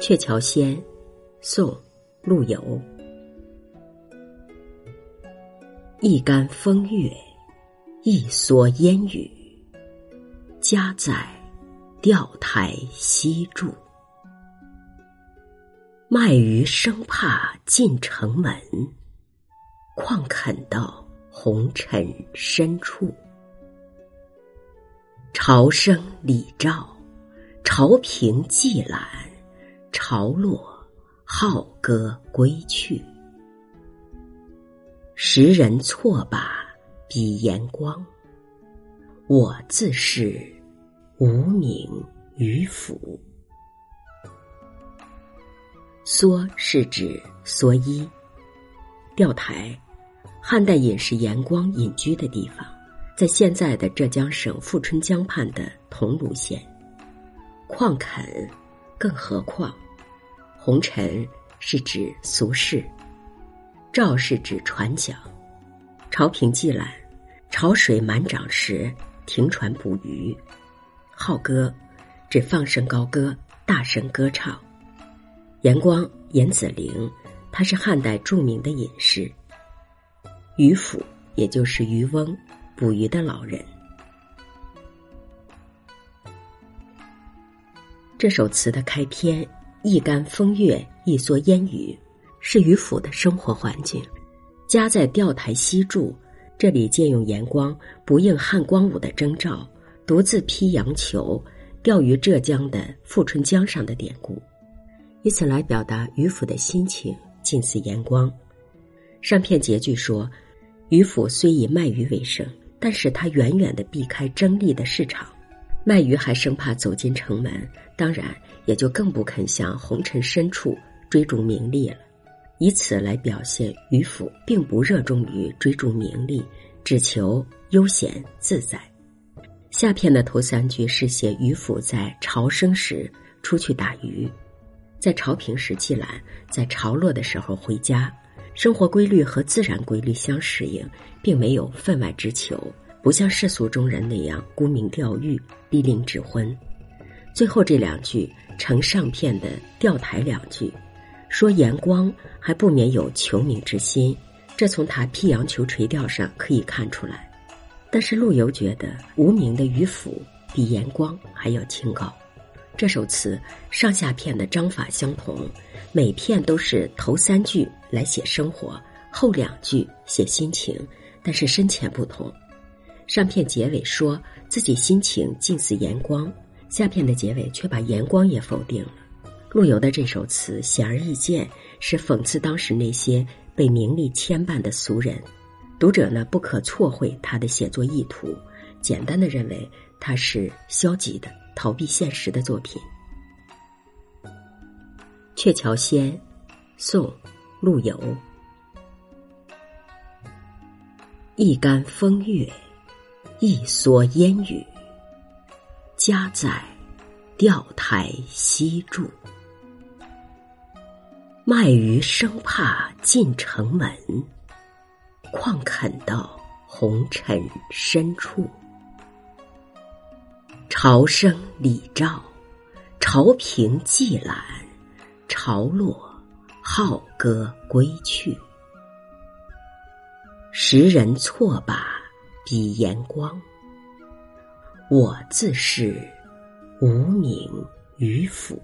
鹊桥仙，宋，陆游。一竿风月，一蓑烟雨，家在钓台西柱。卖鱼生怕进城门，况肯到红尘深处。潮生李照，潮平寄览。潮落，浩歌归去。时人错把笔言光，我自是无名于府。蓑是指蓑衣，钓台，汉代隐士严光隐居的地方，在现在的浙江省富春江畔的桐庐县。况肯。更何况，红尘是指俗世，照是指船桨，潮平寄览，潮水满涨时停船捕鱼，号歌指放声高歌，大声歌唱。严光严子陵，他是汉代著名的隐士。渔父也就是渔翁，捕鱼的老人。这首词的开篇“一竿风月，一蓑烟雨”，是渔夫的生活环境。家在钓台西渚，这里借用严光不应汉光武的征召，独自披羊裘钓鱼浙江的富春江上的典故，以此来表达渔夫的心情，近似严光。上片结句说，渔夫虽以卖鱼为生，但是他远远的避开争利的市场。卖鱼还生怕走进城门，当然也就更不肯向红尘深处追逐名利了。以此来表现渔夫并不热衷于追逐名利，只求悠闲自在。下片的头三句是写渔夫在潮生时出去打鱼，在潮平时寄览，在潮落的时候回家。生活规律和自然规律相适应，并没有分外之求。不像世俗中人那样沽名钓誉、逼令指婚。最后这两句成上片的钓台两句，说严光还不免有求名之心，这从他披羊裘垂钓上可以看出来。但是陆游觉得无名的渔夫比严光还要清高。这首词上下片的章法相同，每片都是头三句来写生活，后两句写心情，但是深浅不同。上片结尾说自己心情近似阳光，下片的结尾却把阳光也否定了。陆游的这首词显而易见是讽刺当时那些被名利牵绊的俗人，读者呢不可错会他的写作意图，简单的认为他是消极的逃避现实的作品。《鹊桥仙》，宋，陆游。一竿风月。一蓑烟雨，家在钓台西渚。卖鱼生怕进城门，况肯到红尘深处。潮生礼照，潮平寄览，潮落号歌归去。时人错把。比言光，我自是无名渔夫。